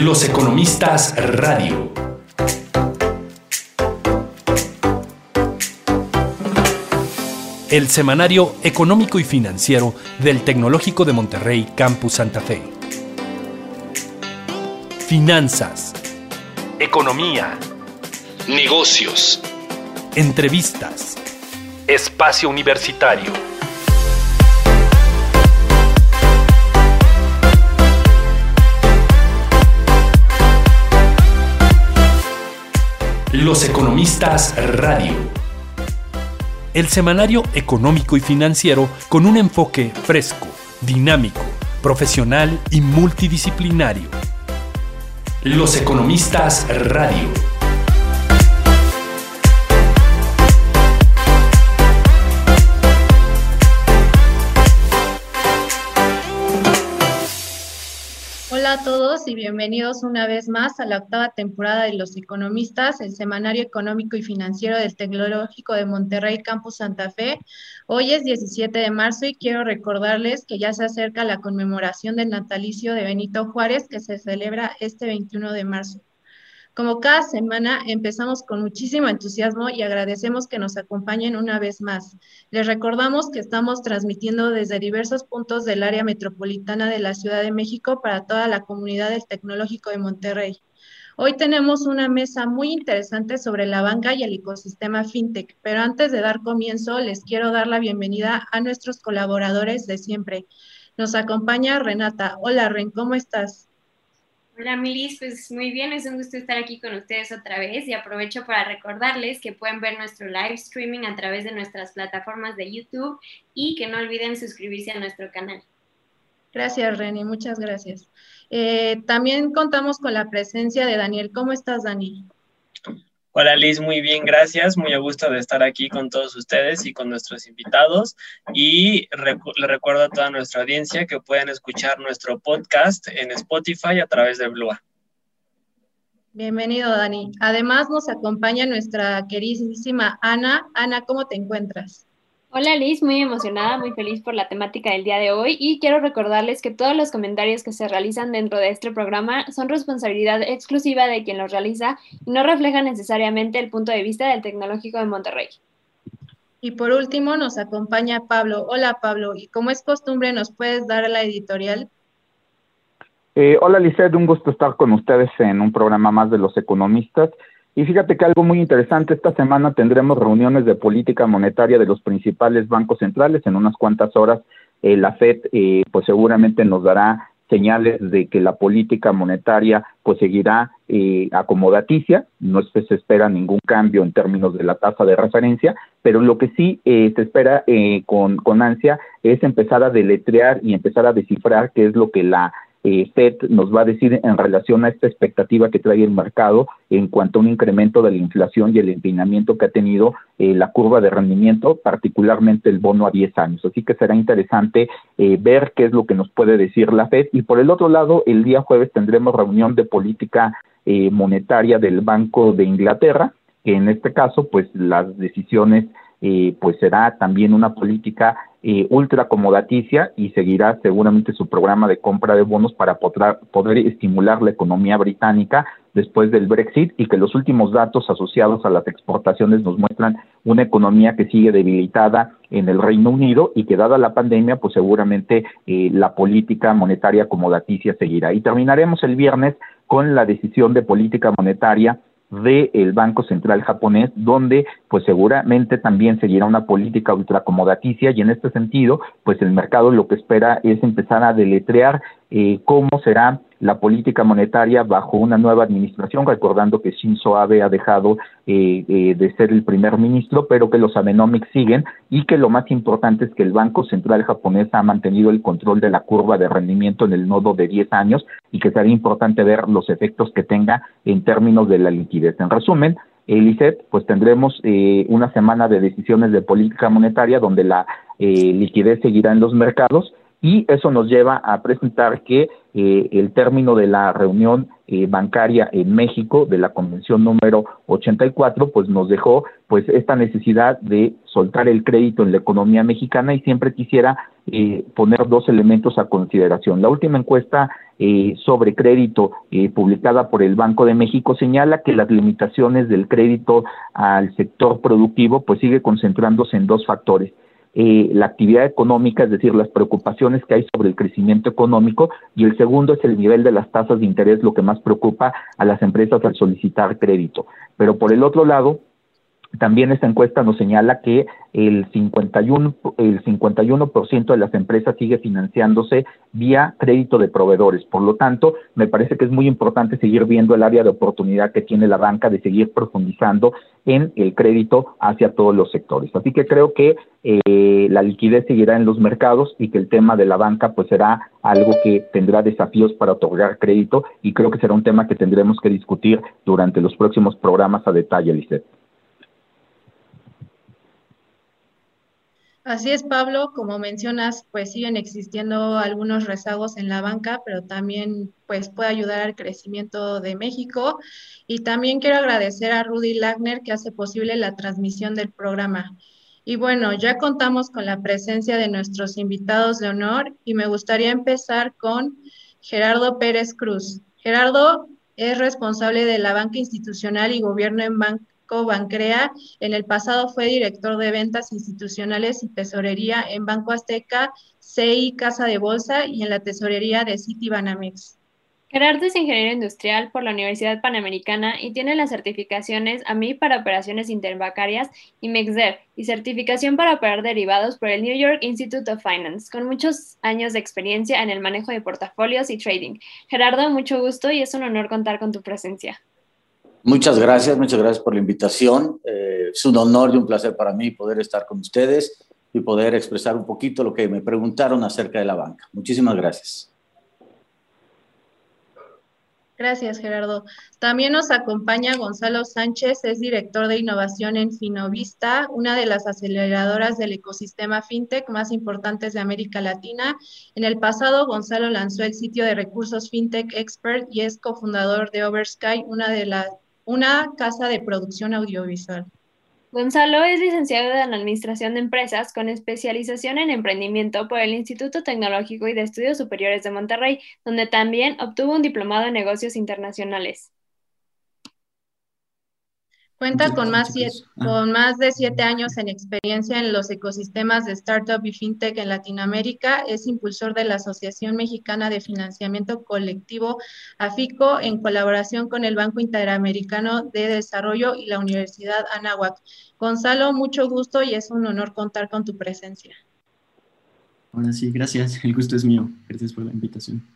Los Economistas Radio. El semanario económico y financiero del Tecnológico de Monterrey Campus Santa Fe. Finanzas. Economía. Negocios. Entrevistas. Espacio Universitario. Los Economistas Radio. El semanario económico y financiero con un enfoque fresco, dinámico, profesional y multidisciplinario. Los Economistas Radio. Hola a todos y bienvenidos una vez más a la octava temporada de Los Economistas, el semanario económico y financiero del Tecnológico de Monterrey Campus Santa Fe. Hoy es 17 de marzo y quiero recordarles que ya se acerca la conmemoración del natalicio de Benito Juárez que se celebra este 21 de marzo. Como cada semana, empezamos con muchísimo entusiasmo y agradecemos que nos acompañen una vez más. Les recordamos que estamos transmitiendo desde diversos puntos del área metropolitana de la Ciudad de México para toda la comunidad del Tecnológico de Monterrey. Hoy tenemos una mesa muy interesante sobre la banca y el ecosistema fintech, pero antes de dar comienzo, les quiero dar la bienvenida a nuestros colaboradores de siempre. Nos acompaña Renata. Hola Ren, ¿cómo estás? Hola Milis, pues muy bien, es un gusto estar aquí con ustedes otra vez y aprovecho para recordarles que pueden ver nuestro live streaming a través de nuestras plataformas de YouTube y que no olviden suscribirse a nuestro canal. Gracias Reni, muchas gracias. Eh, también contamos con la presencia de Daniel. ¿Cómo estás Dani? Hola Liz, muy bien, gracias. Muy a gusto de estar aquí con todos ustedes y con nuestros invitados. Y le recuerdo a toda nuestra audiencia que pueden escuchar nuestro podcast en Spotify a través de Blua. Bienvenido, Dani. Además nos acompaña nuestra queridísima Ana. Ana, ¿cómo te encuentras? Hola Liz, muy emocionada, muy feliz por la temática del día de hoy y quiero recordarles que todos los comentarios que se realizan dentro de este programa son responsabilidad exclusiva de quien los realiza y no reflejan necesariamente el punto de vista del Tecnológico de Monterrey. Y por último nos acompaña Pablo. Hola Pablo, y como es costumbre, ¿nos puedes dar la editorial? Eh, hola Lizeth, un gusto estar con ustedes en un programa más de los economistas. Y fíjate que algo muy interesante, esta semana tendremos reuniones de política monetaria de los principales bancos centrales. En unas cuantas horas eh, la FED eh, pues seguramente nos dará señales de que la política monetaria pues seguirá eh, acomodaticia, no se espera ningún cambio en términos de la tasa de referencia, pero lo que sí eh, se espera eh, con, con ansia es empezar a deletrear y empezar a descifrar qué es lo que la eh, FED nos va a decir en relación a esta expectativa que trae el mercado en cuanto a un incremento de la inflación y el empinamiento que ha tenido eh, la curva de rendimiento, particularmente el bono a 10 años. Así que será interesante eh, ver qué es lo que nos puede decir la FED. Y por el otro lado, el día jueves tendremos reunión de política eh, monetaria del Banco de Inglaterra, que en este caso, pues las decisiones eh, pues será también una política eh, ultra acomodaticia y seguirá seguramente su programa de compra de bonos para poder, poder estimular la economía británica después del Brexit y que los últimos datos asociados a las exportaciones nos muestran una economía que sigue debilitada en el Reino Unido y que dada la pandemia, pues seguramente eh, la política monetaria acomodaticia seguirá. Y terminaremos el viernes con la decisión de política monetaria del Banco Central japonés, donde pues seguramente también seguirá una política ultracomodaticia y en este sentido, pues el mercado lo que espera es empezar a deletrear eh, cómo será la política monetaria bajo una nueva administración, recordando que Shinzo Abe ha dejado eh, eh, de ser el primer ministro, pero que los Abenomics siguen y que lo más importante es que el Banco Central japonés ha mantenido el control de la curva de rendimiento en el nodo de 10 años y que sería importante ver los efectos que tenga en términos de la liquidez. En resumen, el pues tendremos eh, una semana de decisiones de política monetaria donde la eh, liquidez seguirá en los mercados y eso nos lleva a presentar que eh, el término de la reunión eh, bancaria en México de la convención número 84 pues nos dejó pues esta necesidad de soltar el crédito en la economía mexicana y siempre quisiera eh, poner dos elementos a consideración. La última encuesta sobre crédito publicada por el Banco de México señala que las limitaciones del crédito al sector productivo pues sigue concentrándose en dos factores eh, la actividad económica, es decir, las preocupaciones que hay sobre el crecimiento económico, y el segundo es el nivel de las tasas de interés, lo que más preocupa a las empresas al solicitar crédito. Pero por el otro lado, también esta encuesta nos señala que el 51, el 51% de las empresas sigue financiándose vía crédito de proveedores. Por lo tanto, me parece que es muy importante seguir viendo el área de oportunidad que tiene la banca de seguir profundizando en el crédito hacia todos los sectores. Así que creo que eh, la liquidez seguirá en los mercados y que el tema de la banca pues será algo que tendrá desafíos para otorgar crédito y creo que será un tema que tendremos que discutir durante los próximos programas a detalle, Lisette. Así es, Pablo, como mencionas, pues siguen existiendo algunos rezagos en la banca, pero también pues puede ayudar al crecimiento de México. Y también quiero agradecer a Rudy Lagner que hace posible la transmisión del programa. Y bueno, ya contamos con la presencia de nuestros invitados de honor y me gustaría empezar con Gerardo Pérez Cruz. Gerardo es responsable de la banca institucional y gobierno en Bancrea. En el pasado fue director de ventas institucionales y tesorería en Banco Azteca, CI Casa de Bolsa y en la tesorería de Citibanamex. Gerardo es ingeniero industrial por la Universidad Panamericana y tiene las certificaciones AMI para operaciones interbancarias y MEXDEV y certificación para operar derivados por el New York Institute of Finance, con muchos años de experiencia en el manejo de portafolios y trading. Gerardo, mucho gusto y es un honor contar con tu presencia. Muchas gracias, muchas gracias por la invitación. Eh, es un honor y un placer para mí poder estar con ustedes y poder expresar un poquito lo que me preguntaron acerca de la banca. Muchísimas gracias. Gracias, Gerardo. También nos acompaña Gonzalo Sánchez, es director de innovación en Finovista, una de las aceleradoras del ecosistema fintech más importantes de América Latina. En el pasado, Gonzalo lanzó el sitio de recursos Fintech Expert y es cofundador de Oversky, una de las una casa de producción audiovisual. Gonzalo es licenciado en Administración de Empresas con especialización en emprendimiento por el Instituto Tecnológico y de Estudios Superiores de Monterrey, donde también obtuvo un diplomado en negocios internacionales. Cuenta con más, ah. con más de siete años en experiencia en los ecosistemas de startup y fintech en Latinoamérica. Es impulsor de la Asociación Mexicana de Financiamiento Colectivo, AFICO, en colaboración con el Banco Interamericano de Desarrollo y la Universidad Anáhuac. Gonzalo, mucho gusto y es un honor contar con tu presencia. Ahora sí, gracias. El gusto es mío. Gracias por la invitación.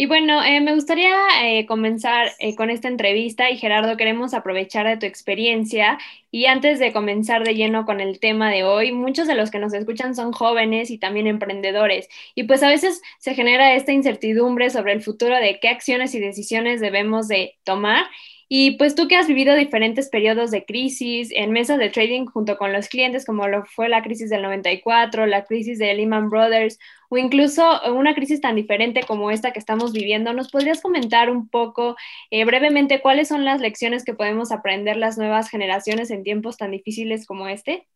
Y bueno, eh, me gustaría eh, comenzar eh, con esta entrevista y Gerardo, queremos aprovechar de tu experiencia y antes de comenzar de lleno con el tema de hoy, muchos de los que nos escuchan son jóvenes y también emprendedores y pues a veces se genera esta incertidumbre sobre el futuro de qué acciones y decisiones debemos de tomar y pues tú que has vivido diferentes periodos de crisis en mesas de trading junto con los clientes, como lo fue la crisis del 94, la crisis de Lehman Brothers o incluso una crisis tan diferente como esta que estamos viviendo, ¿nos podrías comentar un poco eh, brevemente cuáles son las lecciones que podemos aprender las nuevas generaciones en tiempos tan difíciles como este?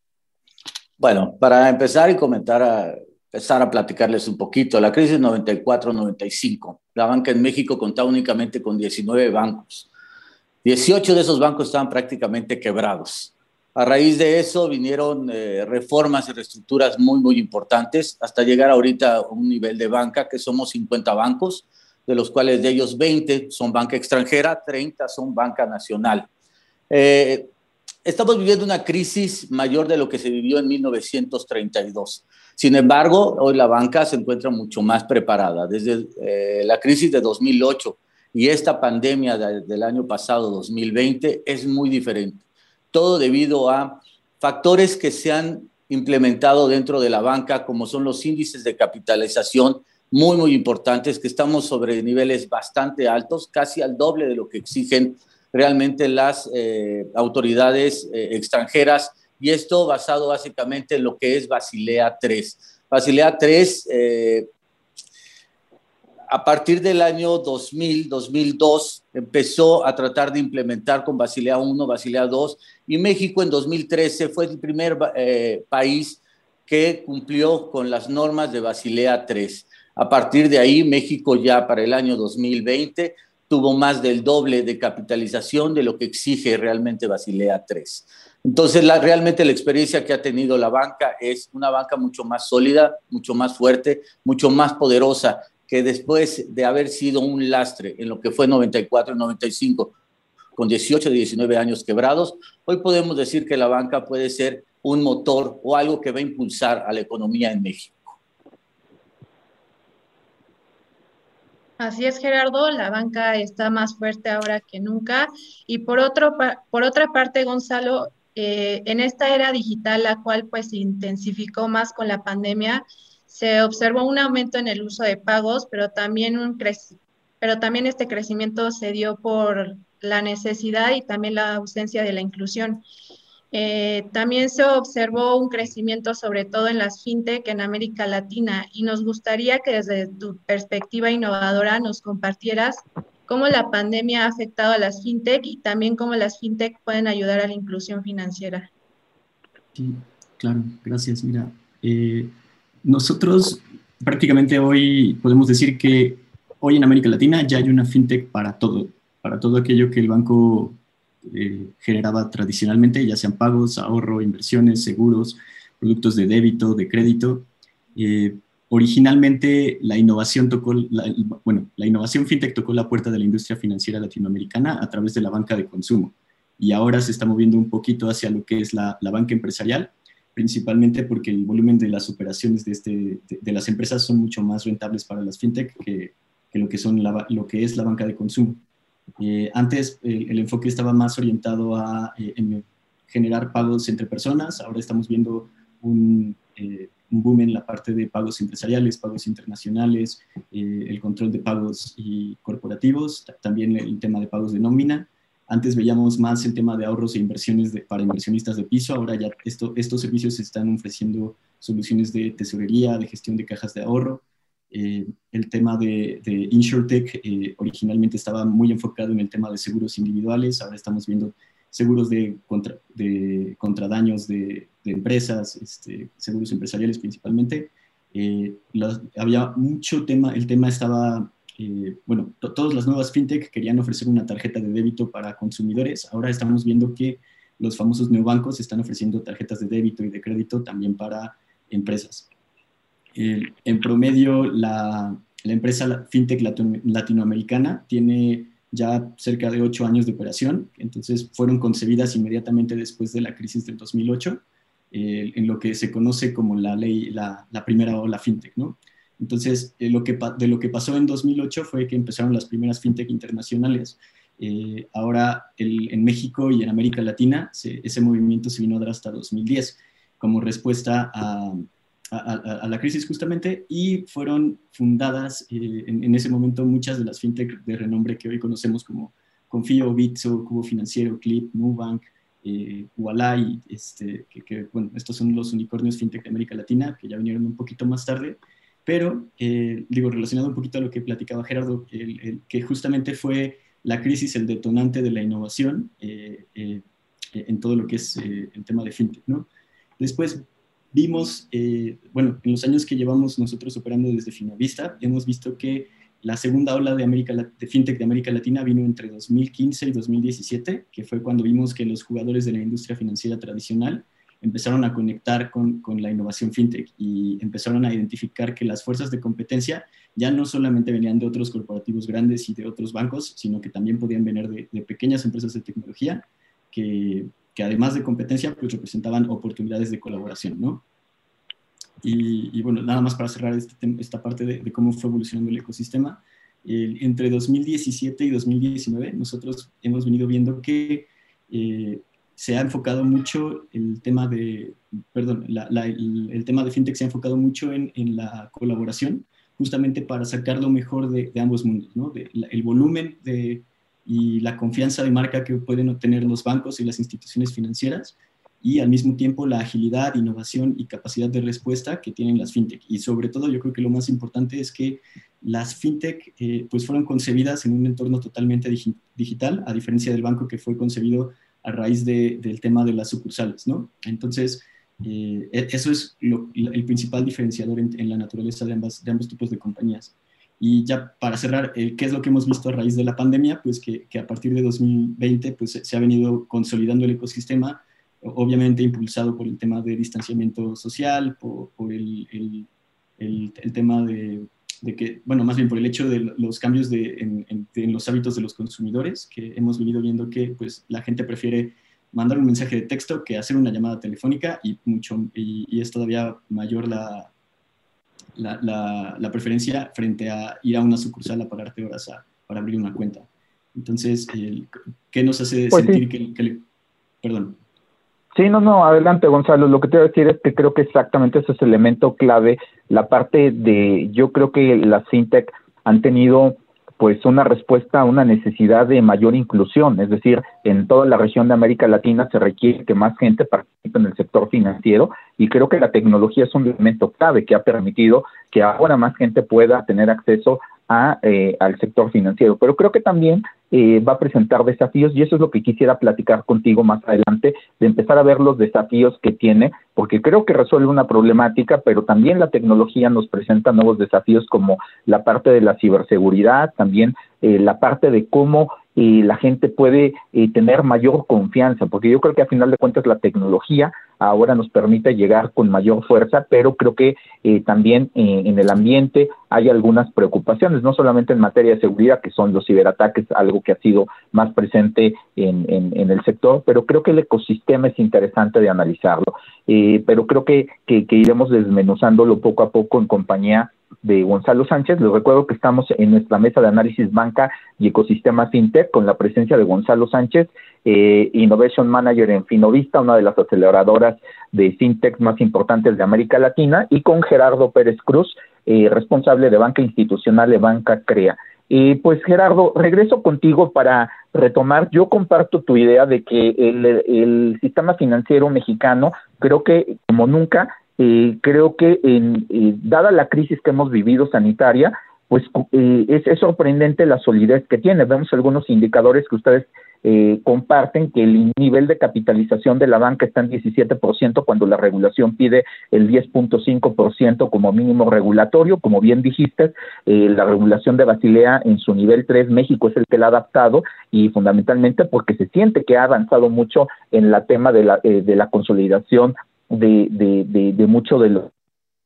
Bueno, para empezar y comentar a, empezar a platicarles un poquito, la crisis 94-95, la banca en México contaba únicamente con 19 bancos 18 de esos bancos estaban prácticamente quebrados. A raíz de eso vinieron eh, reformas y reestructuras muy, muy importantes hasta llegar ahorita a un nivel de banca que somos 50 bancos, de los cuales de ellos 20 son banca extranjera, 30 son banca nacional. Eh, estamos viviendo una crisis mayor de lo que se vivió en 1932. Sin embargo, hoy la banca se encuentra mucho más preparada. Desde eh, la crisis de 2008 y esta pandemia del año pasado, 2020, es muy diferente. Todo debido a factores que se han implementado dentro de la banca, como son los índices de capitalización muy, muy importantes, que estamos sobre niveles bastante altos, casi al doble de lo que exigen realmente las eh, autoridades eh, extranjeras, y esto basado básicamente en lo que es Basilea 3. Basilea 3, eh, a partir del año 2000, 2002, empezó a tratar de implementar con Basilea 1, Basilea 2, y México en 2013 fue el primer eh, país que cumplió con las normas de Basilea 3. A partir de ahí, México ya para el año 2020 tuvo más del doble de capitalización de lo que exige realmente Basilea 3. Entonces, realmente la experiencia que ha tenido la banca es una banca mucho más sólida, mucho más fuerte, mucho más poderosa, que después de haber sido un lastre en lo que fue 94 y 95, con 18 y 19 años quebrados, hoy podemos decir que la banca puede ser un motor o algo que va a impulsar a la economía en México. Así es, Gerardo, la banca está más fuerte ahora que nunca. Y por, otro, por otra parte, Gonzalo, eh, en esta era digital, la cual pues se intensificó más con la pandemia, se observó un aumento en el uso de pagos, pero también, un pero también este crecimiento se dio por la necesidad y también la ausencia de la inclusión. Eh, también se observó un crecimiento sobre todo en las fintech en América Latina y nos gustaría que desde tu perspectiva innovadora nos compartieras cómo la pandemia ha afectado a las fintech y también cómo las fintech pueden ayudar a la inclusión financiera. Sí, claro, gracias. Mira, eh, nosotros prácticamente hoy podemos decir que hoy en América Latina ya hay una fintech para todo, para todo aquello que el banco eh, generaba tradicionalmente, ya sean pagos, ahorro, inversiones, seguros, productos de débito, de crédito. Eh, originalmente la innovación tocó, bueno, la innovación fintech tocó la puerta de la industria financiera latinoamericana a través de la banca de consumo y ahora se está moviendo un poquito hacia lo que es la, banca empresarial, principalmente porque el volumen de las operaciones de, este, de, las empresas son mucho más rentables para las fintech que, que lo, que son lo que es la banca de consumo. Eh, antes el, enfoque estaba más orientado a eh, generar pagos entre personas, ahora estamos viendo un, eh, un, boom en la parte de pagos empresariales, pagos internacionales, el control de pagos corporativos, también el tema de pagos de nómina. Antes veíamos más el tema de ahorros e inversiones para inversionistas de piso, ahora ya esto, estos servicios están ofreciendo soluciones de tesorería, de gestión de cajas de ahorro, eh, el tema de, de InsurTech eh, originalmente estaba muy enfocado en el tema de seguros individuales, ahora estamos viendo seguros de, contra, de contradaños de, de empresas, este, seguros empresariales principalmente. Eh, había mucho tema, el tema estaba, bueno, todas las nuevas fintech querían ofrecer una tarjeta de débito para consumidores, ahora estamos viendo que los famosos neobancos están ofreciendo tarjetas de débito y de crédito también para empresas. En promedio, la, empresa FinTech latinoamericana tiene ya cerca de ocho años de operación, entonces fueron concebidas inmediatamente después de la crisis del 2008, en lo que se conoce como la ley, la, primera ola FinTech, ¿no? Entonces, que, de lo que pasó en 2008 fue que empezaron las primeras FinTech internacionales. Eh, ahora, en México y en América Latina, ese movimiento se vino a dar hasta 2010 como respuesta a, la crisis justamente y fueron fundadas eh, en, ese momento muchas de las fintech de renombre que hoy conocemos como Confío, Bitso, Cubo Financiero, Clip, Nubank, eh, este, que, bueno, estos son los unicornios fintech de América Latina que ya vinieron un poquito más tarde, pero eh, digo, relacionado un poquito a lo que platicaba Gerardo, que justamente fue la crisis el detonante de la innovación en todo lo que es el tema de fintech, ¿no? Después vimos, eh, bueno, en los años que llevamos nosotros operando desde Finovista, hemos visto que la segunda ola de, América, de FinTech de América Latina vino entre 2015 y 2017, que fue cuando vimos que los jugadores de la industria financiera tradicional empezaron a conectar con, con, la innovación fintech y empezaron a identificar que las fuerzas de competencia ya no solamente venían de otros corporativos grandes y de otros bancos, sino que también podían venir de, de pequeñas empresas de tecnología que, que además de competencia, pues representaban oportunidades de colaboración, ¿no? Y, bueno, nada más para cerrar este esta parte de, cómo fue evolucionando el ecosistema, entre 2017 y 2019 nosotros hemos venido viendo que eh, se ha enfocado mucho el tema de, perdón, el, tema de fintech se ha enfocado mucho en, en, la colaboración, justamente para sacar lo mejor de, ambos mundos, ¿no? El volumen de y la confianza de marca que pueden obtener los bancos y las instituciones financieras y al mismo tiempo la agilidad, innovación y capacidad de respuesta que tienen las fintech. Y sobre todo yo creo que lo más importante es que las fintech eh, pues fueron concebidas en un entorno totalmente digital, a diferencia del banco que fue concebido a raíz del tema de las sucursales, ¿no? Entonces, eh, e-, eso es el principal diferenciador en, la naturaleza de, ambas, de ambos tipos de compañías. Y ya para cerrar, eh, ¿qué es lo que hemos visto a raíz de la pandemia? Pues que, que a partir de 2020 pues, se ha venido consolidando el ecosistema, obviamente impulsado por el tema de distanciamiento social, por, el, el, el, tema de, de, que, bueno, más bien por el hecho de los cambios de, en, en, los hábitos de los consumidores, que hemos venido viendo que pues, la gente prefiere mandar un mensaje de texto que hacer una llamada telefónica y, mucho, y, es todavía mayor la, la, la, preferencia frente a ir a una sucursal a pagarte horas a, para abrir una cuenta. Entonces, ¿qué nos hace pues sentir que, que le... Perdón. Sí, no, no, adelante Gonzalo. Lo que te voy a decir es que creo que exactamente ese es el elemento clave, la parte de, yo creo que las fintech han tenido pues una respuesta a una necesidad de mayor inclusión, es decir, en toda la región de América Latina se requiere que más gente participe en el sector financiero y creo que la tecnología es un elemento clave que ha permitido que ahora más gente pueda tener acceso a, eh, al sector financiero. Pero creo que también eh, va a presentar desafíos y eso es lo que quisiera platicar contigo más adelante, de empezar a ver los desafíos que tiene, porque creo que resuelve una problemática, pero también la tecnología nos presenta nuevos desafíos como la parte de la ciberseguridad, también eh, la parte de cómo y la gente puede eh, tener mayor confianza, porque yo creo que a final de cuentas la tecnología ahora nos permite llegar con mayor fuerza, pero creo que eh, también eh, en el ambiente hay algunas preocupaciones, no solamente en materia de seguridad, que son los ciberataques, algo que ha sido más presente en, en, el sector, pero creo que el ecosistema es interesante de analizarlo, pero creo que, que iremos desmenuzándolo poco a poco en compañía de Gonzalo Sánchez. Les recuerdo que estamos en nuestra mesa de análisis banca y ecosistema fintech con la presencia de Gonzalo Sánchez, eh, Innovation Manager en Finovista, una de las aceleradoras de fintech más importantes de América Latina, y con Gerardo Pérez Cruz, eh, responsable de banca institucional de Banca Crea. Y pues Gerardo, regreso contigo para retomar. Yo comparto tu idea de que el, el sistema financiero mexicano, creo que como nunca, eh, creo que en, eh, dada la crisis que hemos vivido sanitaria, pues eh, es, sorprendente la solidez que tiene. Vemos algunos indicadores que ustedes eh, comparten que el nivel de capitalización de la banca está en 17% cuando la regulación pide el 10.5% como mínimo regulatorio. Como bien dijiste, eh, la regulación de Basilea en su nivel 3, México es el que la ha adaptado y fundamentalmente porque se siente que ha avanzado mucho en la tema de la, de la consolidación de, de, de, mucho de lo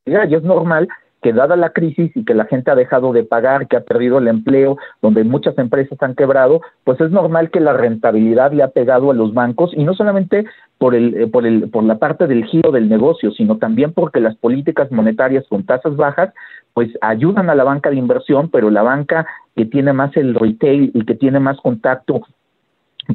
y es normal que dada la crisis y que la gente ha dejado de pagar, que ha perdido el empleo, donde muchas empresas han quebrado, pues es normal que la rentabilidad le ha pegado a los bancos y no solamente por el eh, por el por la parte del giro del negocio, sino también porque las políticas monetarias con tasas bajas pues ayudan a la banca de inversión, pero la banca que tiene más el retail y que tiene más contacto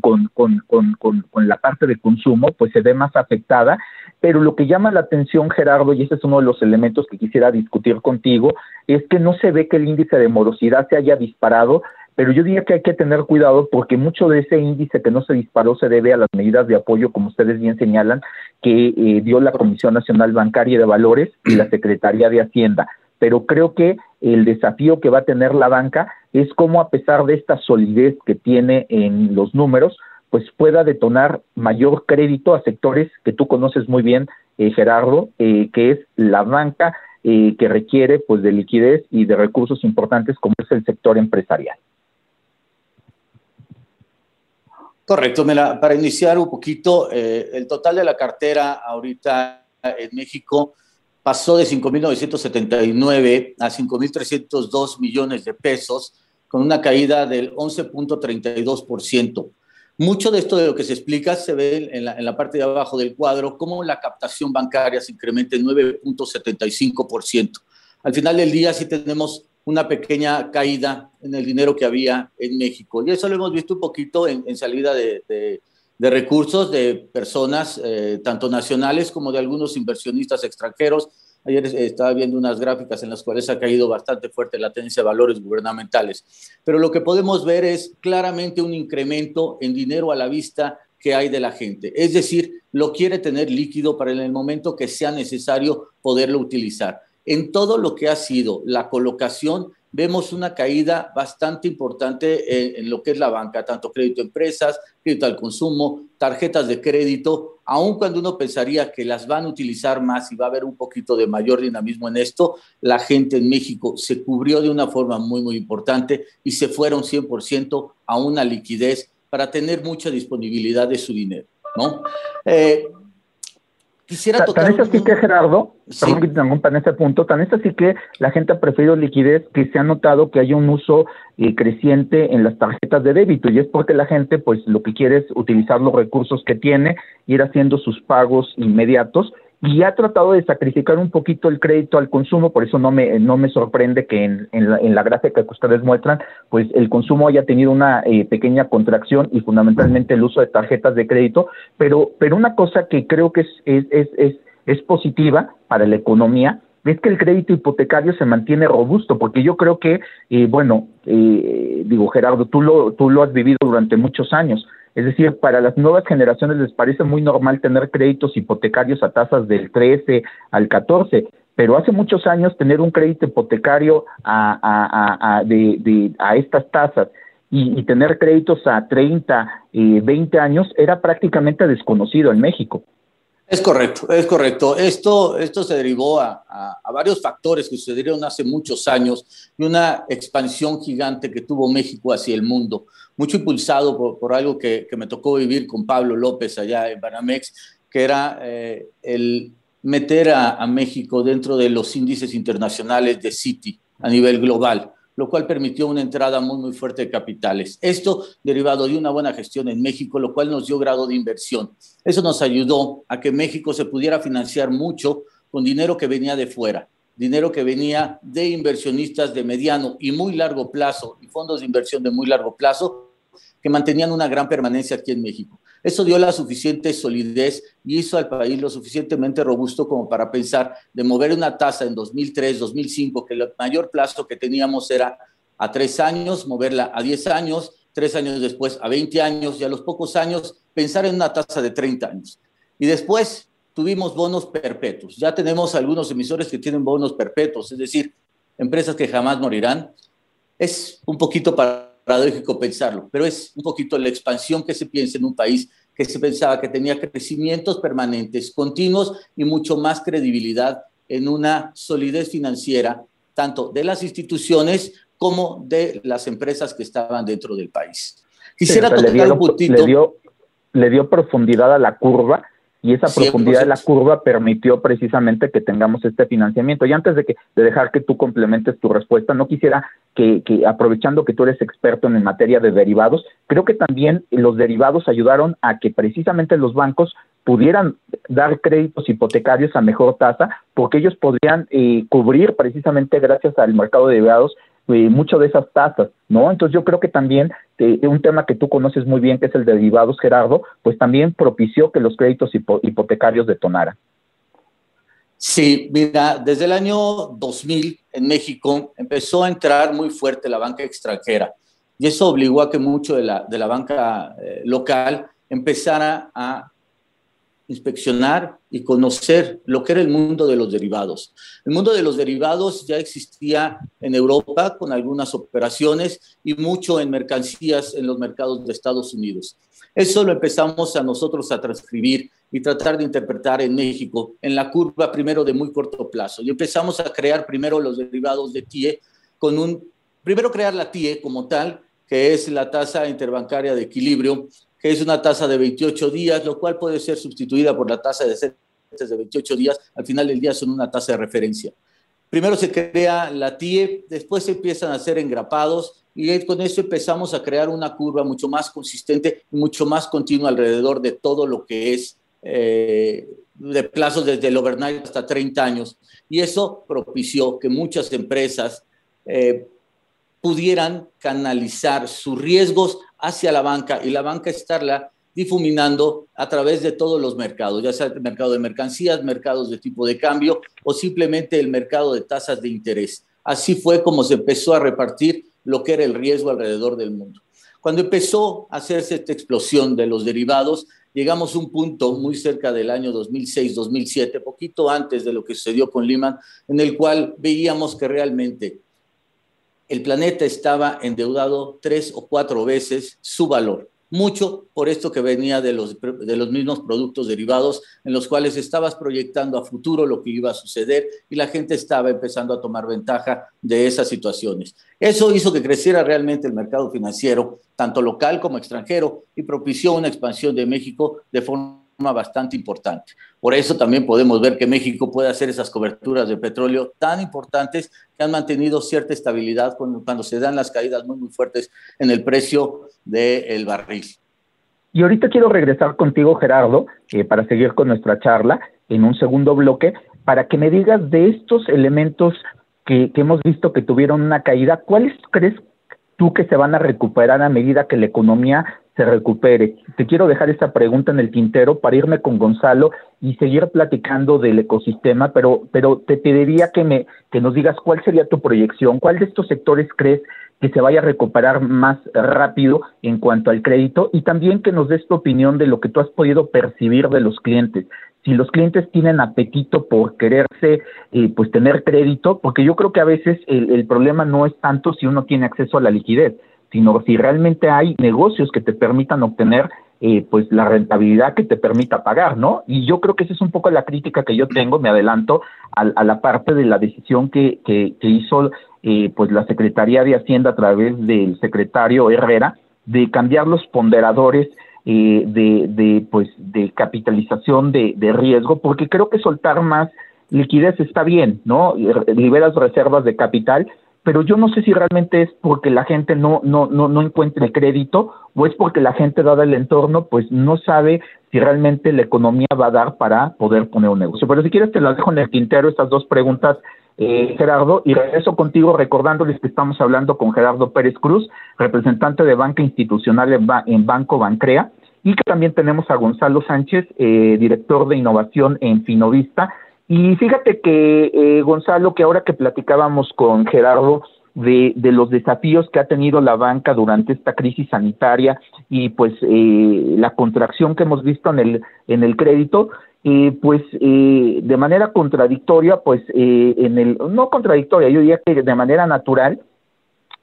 con, con, con, con, la parte de consumo, pues se ve más afectada. Pero lo que llama la atención, Gerardo, y ese es uno de los elementos que quisiera discutir contigo, es que no se ve que el índice de morosidad se haya disparado, pero yo diría que hay que tener cuidado porque mucho de ese índice que no se disparó se debe a las medidas de apoyo, como ustedes bien señalan, que eh, dio la Comisión Nacional Bancaria de Valores y la Secretaría de Hacienda. Pero creo que el desafío que va a tener la banca es cómo a pesar de esta solidez que tiene en los números, pues pueda detonar mayor crédito a sectores que tú conoces muy bien, eh, Gerardo, eh, que es la banca eh, que requiere pues de liquidez y de recursos importantes como es el sector empresarial. Correcto, Mela. Para iniciar un poquito, el total de la cartera ahorita en México pasó de 5.979 a 5.302 millones de pesos, con una caída del 11.32%. Mucho de esto de lo que se explica se ve en la, parte de abajo del cuadro, cómo la captación bancaria se incrementa en 9.75%. Al final del día sí tenemos una pequeña caída en el dinero que había en México. Y eso lo hemos visto un poquito en, salida de recursos de personas, eh, tanto nacionales como de algunos inversionistas extranjeros. Ayer estaba viendo unas gráficas en las cuales ha caído bastante fuerte la tendencia de valores gubernamentales. Pero lo que podemos ver es claramente un incremento en dinero a la vista que hay de la gente. Es decir, lo quiere tener líquido para en el momento que sea necesario poderlo utilizar. En todo lo que ha sido la colocación, vemos una caída bastante importante en, lo que es la banca, tanto crédito a empresas, crédito al consumo, tarjetas de crédito, aun cuando uno pensaría que las van a utilizar más y va a haber un poquito de mayor dinamismo en esto, la gente en México se cubrió de una forma muy, muy importante y se fueron 100% a una liquidez para tener mucha disponibilidad de su dinero, ¿no? Eh, Quisiera tocar. Tan es así que, Gerardo, perdón que te en ese punto, tan es así que la gente ha preferido liquidez, que se ha notado que hay un uso eh, creciente en las tarjetas de débito, y es porque la gente, pues, lo que quiere es utilizar los recursos que tiene, ir haciendo sus pagos inmediatos, y ha tratado de sacrificar un poquito el crédito al consumo, por eso no me, no me sorprende que en, en, la, gráfica que ustedes muestran, pues el consumo haya tenido una eh, pequeña contracción y fundamentalmente el uso de tarjetas de crédito, pero, pero una cosa que creo que es, es, es, es, es positiva para la economía es que el crédito hipotecario se mantiene robusto, porque yo creo que, eh, bueno, eh, digo Gerardo, tú lo, tú lo has vivido durante muchos años, es decir, para las nuevas generaciones les parece muy normal tener créditos hipotecarios a tasas del 13 al 14, pero hace muchos años tener un crédito hipotecario a, a, a, de, a estas tasas y, tener créditos a 30, eh, 20 años era prácticamente desconocido en México. Es correcto, es correcto. Esto, esto se derivó a, a, varios factores que sucedieron hace muchos años y una expansión gigante que tuvo México hacia el mundo, mucho impulsado por, por algo que, que, me tocó vivir con Pablo López allá en Banamex, que era eh, el meter a, a México dentro de los índices internacionales de Citi a nivel global lo cual permitió una entrada muy, muy fuerte de capitales. Esto derivado de una buena gestión en México, lo cual nos dio grado de inversión. Eso nos ayudó a que México se pudiera financiar mucho con dinero que venía de fuera, dinero que venía de inversionistas de mediano y muy largo plazo y fondos de inversión de muy largo plazo que mantenían una gran permanencia aquí en México. Eso dio la suficiente solidez y hizo al país lo suficientemente robusto como para pensar de mover una tasa en 2003, 2005, que el mayor plazo que teníamos era a tres años, moverla a 10 años, tres años después a 20 años y a los pocos años pensar en una tasa de 30 años. Y después tuvimos bonos perpetuos. Ya tenemos algunos emisores que tienen bonos perpetuos, es decir, empresas que jamás morirán. Es un poquito para paradójico pensarlo, pero es un poquito la expansión que se piensa en un país que se pensaba que tenía crecimientos permanentes, continuos y mucho más credibilidad en una solidez financiera, tanto de las instituciones como de las empresas que estaban dentro del país. Quisiera tocar un puntito. Le dio, le dio profundidad a la curva y esa profundidad de la curva permitió precisamente que tengamos este financiamiento. Y antes de, que, de dejar que tú complementes tu respuesta, no quisiera que, que, aprovechando que tú eres experto en materia de derivados, creo que también los derivados ayudaron a que precisamente los bancos pudieran dar créditos hipotecarios a mejor tasa, porque ellos podrían eh, cubrir precisamente gracias al mercado de derivados eh, mucho de esas tasas, ¿no? Entonces yo creo que también eh, un tema que tú conoces muy bien, que es el de derivados, Gerardo, pues también propició que los créditos hipotecarios detonaran. Sí, mira, desde el año 2000 en México empezó a entrar muy fuerte la banca extranjera y eso obligó a que mucho de la, de la banca eh, local empezara a inspeccionar y conocer lo que era el mundo de los derivados. El mundo de los derivados ya existía en Europa con algunas operaciones y mucho en mercancías en los mercados de Estados Unidos. Eso lo empezamos a nosotros a transcribir y tratar de interpretar en México en la curva primero de muy corto plazo. Y empezamos a crear primero los derivados de TIE con un, primero crear la TIE como tal, que es la tasa interbancaria de equilibrio, que es una tasa de 28 días, lo cual puede ser sustituida por la tasa de de 28 días. Al final del día son una tasa de referencia. Primero se crea la TIE, después se empiezan a hacer engrapados y con eso empezamos a crear una curva mucho más consistente y mucho más continua alrededor de todo lo que es eh, de plazos desde el overnight hasta 30 años. Y eso propició que muchas empresas eh, pudieran canalizar sus riesgos hacia la banca y la banca estarla difuminando a través de todos los mercados, ya sea el mercado de mercancías, mercados de tipo de cambio o simplemente el mercado de tasas de interés. Así fue como se empezó a repartir lo que era el riesgo alrededor del mundo. Cuando empezó a hacerse esta explosión de los derivados, llegamos a un punto muy cerca del año 2006-2007, poquito antes de lo que sucedió con Lehman, en el cual veíamos que realmente el planeta estaba endeudado tres o cuatro veces su valor mucho por esto que venía de los, de los mismos productos derivados en los cuales estabas proyectando a futuro lo que iba a suceder y la gente estaba empezando a tomar ventaja de esas situaciones. Eso hizo que creciera realmente el mercado financiero, tanto local como extranjero, y propició una expansión de México de forma bastante importante. Por eso también podemos ver que México puede hacer esas coberturas de petróleo tan importantes que han mantenido cierta estabilidad cuando, se dan las caídas muy, muy fuertes en el precio del barril. Y ahorita quiero regresar contigo, Gerardo, eh, para seguir con nuestra charla en un segundo bloque, para que me digas de estos elementos que, que hemos visto que tuvieron una caída, ¿cuáles crees tú que se van a recuperar a medida que la economía se recupere. Te quiero dejar esta pregunta en el tintero para irme con Gonzalo y seguir platicando del ecosistema, pero, pero te pediría que, me, que nos digas cuál sería tu proyección, cuál de estos sectores crees que se vaya a recuperar más rápido en cuanto al crédito y también que nos des tu opinión de lo que tú has podido percibir de los clientes. Si los clientes tienen apetito por quererse, eh, pues tener crédito, porque yo creo que a veces el, problema no es tanto si uno tiene acceso a la liquidez, sino si realmente hay negocios que te permitan obtener eh, pues la rentabilidad que te permita pagar, ¿no? Y yo creo que esa es un poco la crítica que yo tengo, me adelanto a, la parte de la decisión que, que, hizo eh, pues la Secretaría de Hacienda a través del secretario Herrera de cambiar los ponderadores eh, de, de, pues, de capitalización de, de riesgo, porque creo que soltar más liquidez está bien, ¿no? Liberas reservas de capital, pero yo no sé si realmente es porque la gente no, no, no, no encuentre crédito o es porque la gente, dado el entorno, pues no sabe si realmente la economía va a dar para poder poner un negocio. Pero si quieres te las dejo en el tintero estas dos preguntas, eh, Gerardo, y regreso contigo recordándoles que estamos hablando con Gerardo Pérez Cruz, representante de banca institucional en, Banco Bancrea, y que también tenemos a Gonzalo Sánchez, eh, director de innovación en Finovista, y fíjate que, eh, Gonzalo, que ahora que platicábamos con Gerardo de, de, los desafíos que ha tenido la banca durante esta crisis sanitaria y pues eh, la contracción que hemos visto en el, en el crédito, eh, pues eh, de manera contradictoria, pues eh, en el, no contradictoria, yo diría que de manera natural,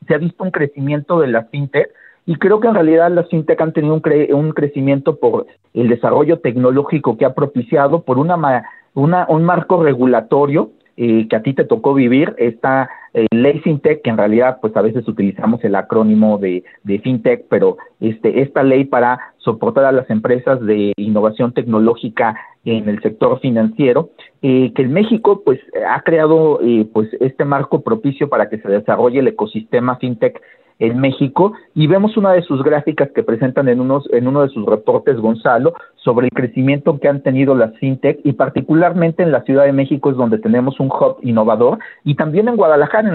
se ha visto un crecimiento de la fintech y creo que en realidad las fintech han tenido un, cre un crecimiento por el desarrollo tecnológico que ha propiciado, por una una, un marco regulatorio eh, que a ti te tocó vivir, esta eh, ley FinTech, que en realidad pues a veces utilizamos el acrónimo de, de FinTech, pero este, esta ley para soportar a las empresas de innovación tecnológica en el sector financiero, eh, que en México pues ha creado pues este marco propicio para que se desarrolle el ecosistema FinTech en México y vemos una de sus gráficas que presentan en, unos, en uno de sus reportes, Gonzalo, sobre el crecimiento que han tenido las fintech y particularmente en la Ciudad de México es donde tenemos un hub innovador y también en Guadalajara,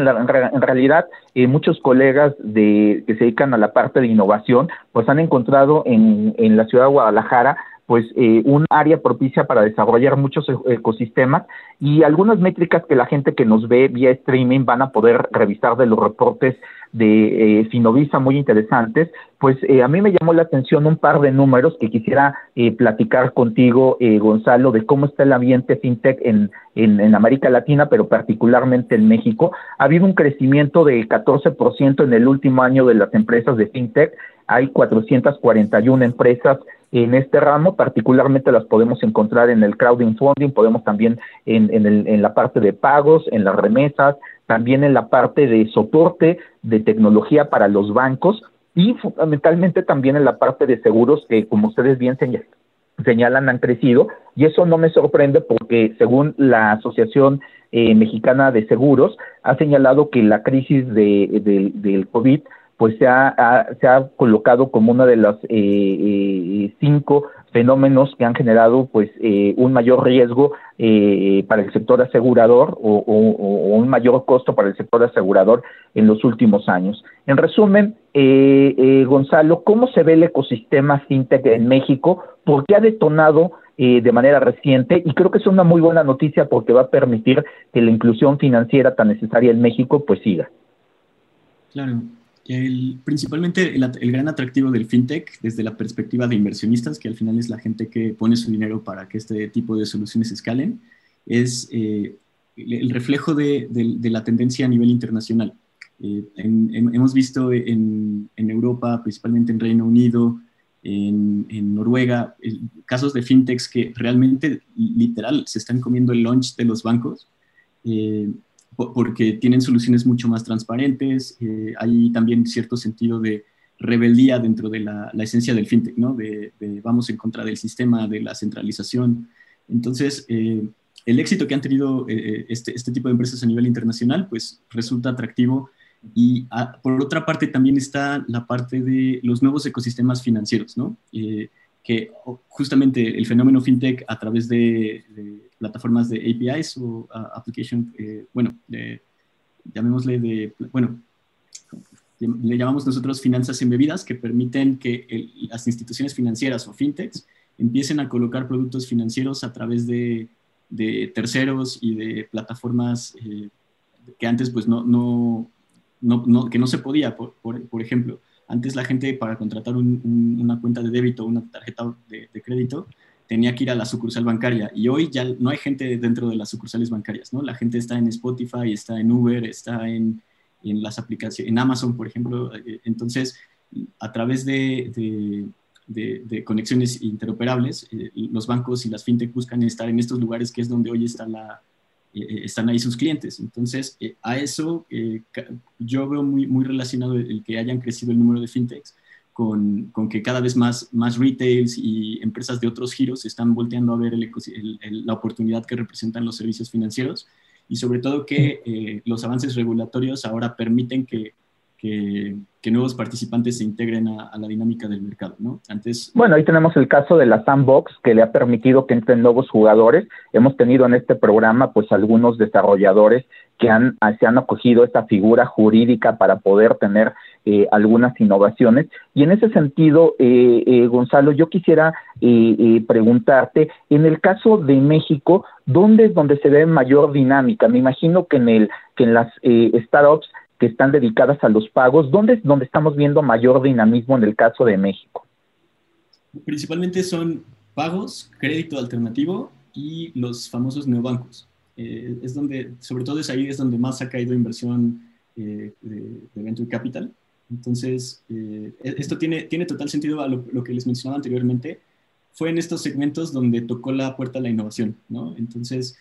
en, realidad eh, muchos colegas de, que se dedican a la parte de innovación pues han encontrado en, en la Ciudad de Guadalajara pues eh, un área propicia para desarrollar muchos e-, ecosistemas y algunas métricas que la gente que nos ve vía streaming van a poder revisar de los reportes de eh, Finovisa muy interesantes, pues eh, a mí me llamó la atención un par de números que quisiera eh, platicar contigo, eh, Gonzalo, de cómo está el ambiente fintech en, en, en, América Latina, pero particularmente en México. Ha habido un crecimiento de 14% en el último año de las empresas de fintech. Hay 441 empresas en este ramo, particularmente las podemos encontrar en el crowdfunding, podemos también en, en, el, en la parte de pagos, en las remesas, también en la parte de soporte de tecnología para los bancos y fundamentalmente también en la parte de seguros que como ustedes bien señalan han crecido. Y eso no me sorprende porque según la Asociación eh, Mexicana de Seguros ha señalado que la crisis de, de, del COVID pues se ha, se ha colocado como una de las eh, eh, cinco fenómenos que han generado pues eh, un mayor riesgo eh, para el sector asegurador o, un mayor costo para el sector asegurador en los últimos años. En resumen, eh, Gonzalo, ¿cómo se ve el ecosistema fintech en México? ¿Por qué ha detonado de manera reciente? Y creo que es una muy buena noticia porque va a permitir que la inclusión financiera tan necesaria en México pues siga. Claro. El, principalmente el, gran atractivo del fintech desde la perspectiva de inversionistas, que al final es la gente que pone su dinero para que este tipo de soluciones escalen, es eh, el reflejo de, la tendencia a nivel internacional. Eh, hemos visto en, Europa, principalmente en Reino Unido, en, Noruega, casos de fintechs que realmente, literal, se están comiendo el launch de los bancos. Eh, porque tienen soluciones mucho más transparentes, eh, hay también cierto sentido de rebeldía dentro de la, esencia del fintech, ¿no? De, vamos en contra del sistema, de la centralización. Entonces, eh, el éxito que han tenido eh, este, este, tipo de empresas a nivel internacional, pues resulta atractivo. Y ah, por otra parte también está la parte de los nuevos ecosistemas financieros, ¿no? Que justamente el fenómeno fintech a través de, plataformas de APIs o application, eh, bueno, llamémosle de, bueno, le llamamos nosotros finanzas embebidas que permiten que las instituciones financieras o fintechs empiecen a colocar productos financieros a través de, terceros y de plataformas eh, que antes pues no, no, no, que no se podía, por, por ejemplo antes la gente para contratar una cuenta de débito una tarjeta de, crédito tenía que ir a la sucursal bancaria y hoy ya no hay gente dentro de las sucursales bancarias, ¿no? La gente está en Spotify, está en Uber, está en, las aplicaciones, en Amazon, por ejemplo. Eh, entonces, a través de, de, conexiones interoperables, eh, los bancos y las fintech buscan estar en estos lugares que es donde hoy está la, eh, están ahí sus clientes. Entonces, eh, a eso eh, yo veo muy, muy relacionado el, que hayan crecido el número de fintechs con, con, que cada vez más, más retails y empresas de otros giros están volteando a ver la oportunidad que representan los servicios financieros y sobre todo que los avances regulatorios ahora permiten que que, nuevos participantes se integren a, la dinámica del mercado, ¿no? Antes... Bueno, ahí tenemos el caso de la Sandbox, que le ha permitido que entren nuevos jugadores. Hemos tenido en este programa, pues, algunos desarrolladores que han, se han acogido esta figura jurídica para poder tener eh, algunas innovaciones. Y en ese sentido, eh, eh, Gonzalo, yo quisiera preguntarte, en el caso de México, ¿dónde es donde se ve mayor dinámica? Me imagino que en, el, que en las startups que están dedicadas a los pagos. ¿Dónde donde estamos viendo mayor dinamismo en el caso de México? Principalmente son pagos, crédito alternativo y los famosos neobancos. Eh, es donde, sobre todo es ahí es donde más ha caído inversión eh, de, venture capital. Entonces, eh, e-, esto tiene, tiene total sentido a lo, que les mencionaba anteriormente. Fue en estos segmentos donde tocó la puerta a la innovación, ¿no? Entonces,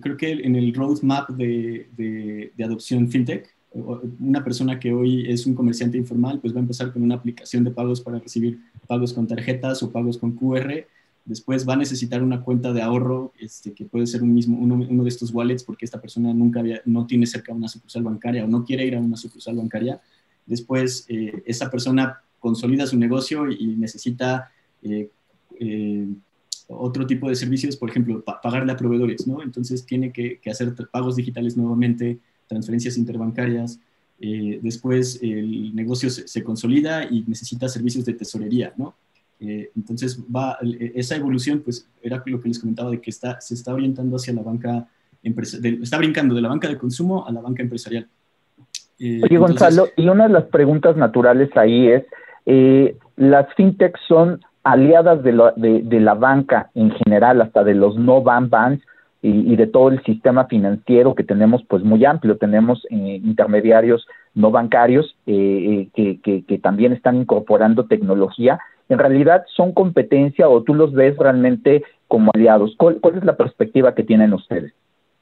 creo que en el roadmap de, de, adopción fintech, una persona que hoy es un comerciante informal, pues va a empezar con una aplicación de pagos para recibir pagos con tarjetas o pagos con QR. Después va a necesitar una cuenta de ahorro, este, que puede ser un mismo, uno, uno, de estos wallets, porque esta persona nunca había, no tiene cerca una sucursal bancaria o no quiere ir a una sucursal bancaria. Después, eh, esa persona consolida su negocio y necesita eh, eh, otro tipo de servicios, por ejemplo, pagarle a proveedores, ¿no? Entonces tiene que, hacer pagos digitales nuevamente, transferencias interbancarias. Eh, después el negocio se, consolida y necesita servicios de tesorería, ¿no? Eh, entonces va, e, esa evolución, pues era lo que les comentaba de que está, se está orientando hacia la banca, está brincando de la banca de consumo a la banca empresarial. Eh, Oye, Gonzalo, y una de las preguntas naturales ahí es, las fintechs son aliadas de, de, la banca en general, hasta de los no ban banks y, de todo el sistema financiero que tenemos pues muy amplio. Tenemos eh, intermediarios no bancarios eh, eh, que, que, también están incorporando tecnología. En realidad son competencia o tú los ves realmente como aliados. ¿Cuál, es la perspectiva que tienen ustedes?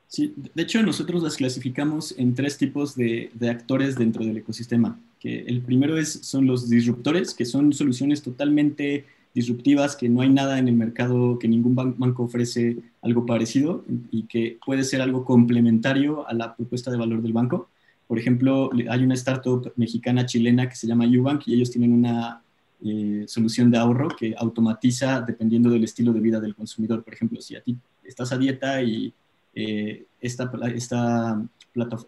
Sí, de hecho nosotros las clasificamos en tres tipos de, de, actores dentro del ecosistema. Que el primero es, son los disruptores, que son soluciones totalmente disruptivas, que no hay nada en el mercado, que ningún banco ofrece algo parecido y que puede ser algo complementario a la propuesta de valor del banco. Por ejemplo, hay una startup mexicana chilena que se llama Ubank y ellos tienen una eh, solución de ahorro que automatiza dependiendo del estilo de vida del consumidor. Por ejemplo, si a ti estás a dieta y eh, esta, esta,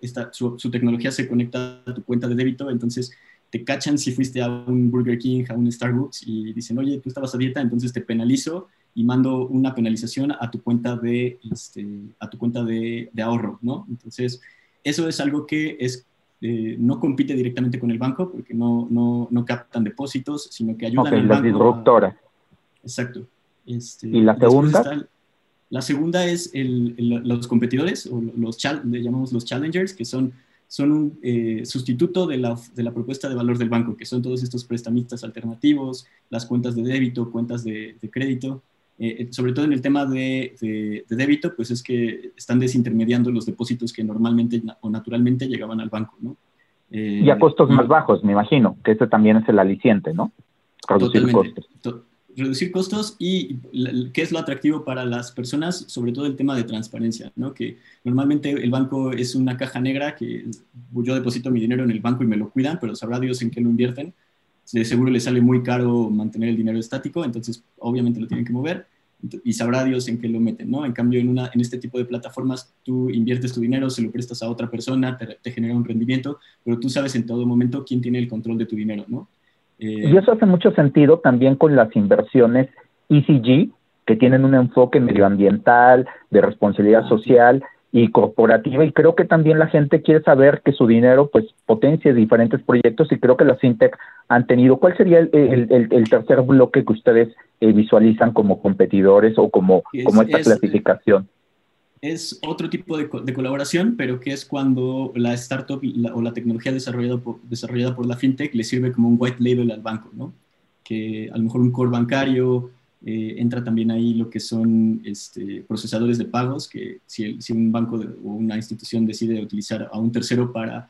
esta, su, su, tecnología se conecta a tu cuenta de débito, entonces te cachan si fuiste a un Burger King, a un Starbucks y dicen, oye, tú estabas a dieta, entonces te penalizo y mando una penalización a tu cuenta de, este, a tu cuenta de, ahorro, ¿no? Entonces, eso es algo que es eh, no compite directamente con el banco porque no, no, no captan depósitos, sino que ayudan al banco. disruptora. Exacto. Este, ¿Y la segunda? la segunda es el, los competidores, o los le llamamos los challengers, que son, son un eh, sustituto de la, de la, propuesta de valor del banco, que son todos estos prestamistas alternativos, las cuentas de débito, cuentas de, de crédito, eh, eh, sobre todo en el tema de, de, débito, pues es que están desintermediando los depósitos que normalmente o naturalmente llegaban al banco, ¿no? Eh, y a costos más bajos, me imagino, que ese también es el aliciente, ¿no? Reducir costos. Reducir costos y qué es lo atractivo para las personas, sobre todo el tema de transparencia, ¿no? Que normalmente el banco es una caja negra que yo deposito mi dinero en el banco y me lo cuidan, pero sabrá Dios en qué lo invierten de seguro le sale muy caro mantener el dinero estático, entonces obviamente lo tienen que mover y sabrá Dios en qué lo meten, ¿no? En cambio, en, una, en este tipo de plataformas, tú inviertes tu dinero, se lo prestas a otra persona, te, genera un rendimiento, pero tú sabes en todo momento quién tiene el control de tu dinero, ¿no? Y eso hace mucho sentido también con las inversiones ECG, que tienen un enfoque medioambiental, de responsabilidad ah, social, y corporativa y creo que también la gente quiere saber que su dinero pues potencie diferentes proyectos y creo que las fintech han tenido. ¿Cuál sería el, el, tercer bloque que ustedes eh, visualizan como competidores o como, como esta clasificación? Es otro tipo de, de, colaboración, pero que es cuando la startup o la tecnología desarrollada por, desarrollada por la fintech le sirve como un white label al banco, ¿no? Que a lo mejor un core bancario eh, entra también ahí lo que son este, procesadores de pagos, que si, si un banco o una institución decide utilizar a un tercero para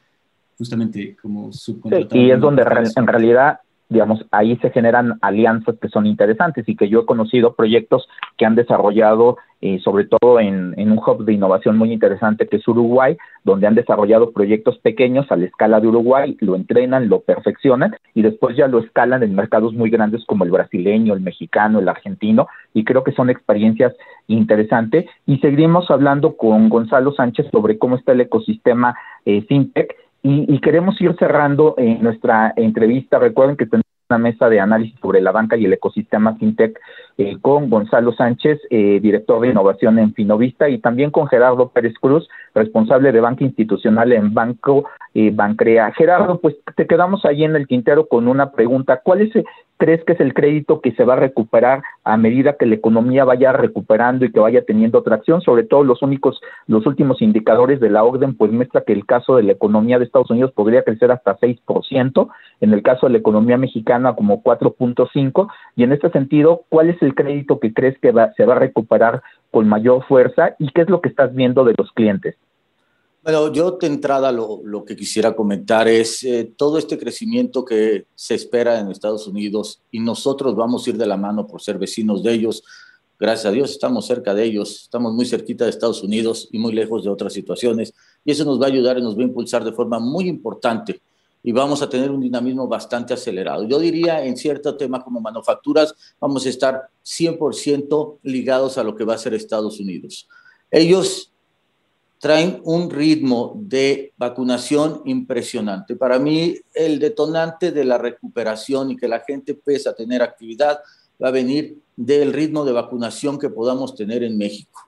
justamente como subcontratar. y es donde en realidad digamos, ahí se generan alianzas que son interesantes y que yo he conocido proyectos que han desarrollado, eh, sobre todo en, un hub de innovación muy interesante que es Uruguay, donde han desarrollado proyectos pequeños a la escala de Uruguay, lo entrenan, lo perfeccionan y después ya lo escalan en mercados muy grandes como el brasileño, el mexicano, el argentino, y creo que son experiencias interesantes. Y seguimos hablando con Gonzalo Sánchez sobre cómo está el ecosistema eh, FinTech y, queremos ir cerrando en nuestra entrevista. Recuerden que tenemos una mesa de análisis sobre la banca y el ecosistema fintech eh, con Gonzalo Sánchez, eh, director de innovación en Finovista, y también con Gerardo Pérez Cruz, responsable de banca institucional en Banco eh, Bancrea. Gerardo, pues te quedamos ahí en el tintero con una pregunta. ¿Cuál es crees que es el crédito que se va a recuperar a medida que la economía vaya recuperando y que vaya teniendo tracción? Sobre todo los únicos, los últimos indicadores de la orden, pues muestra que el caso de la economía de Estados Unidos podría crecer hasta 6%, en el caso de la economía mexicana como 4.5%, y en este sentido, ¿cuál es el crédito que crees que se va a recuperar con mayor fuerza y qué es lo que estás viendo de los clientes? Bueno, yo de entrada lo, lo que quisiera comentar es eh, todo este crecimiento que se espera en Estados Unidos y nosotros vamos a ir de la mano por ser vecinos de ellos. Gracias a Dios estamos cerca de ellos, estamos muy cerquita de Estados Unidos y muy lejos de otras situaciones y eso nos va a ayudar y nos va a impulsar de forma muy importante y vamos a tener un dinamismo bastante acelerado. Yo diría en cierto tema como manufacturas vamos a estar 100% ligados a lo que va a ser Estados Unidos. Ellos traen un ritmo de vacunación impresionante. Para mí, el detonante de la recuperación y que la gente empiece a tener actividad va a venir del ritmo de vacunación que podamos tener en México.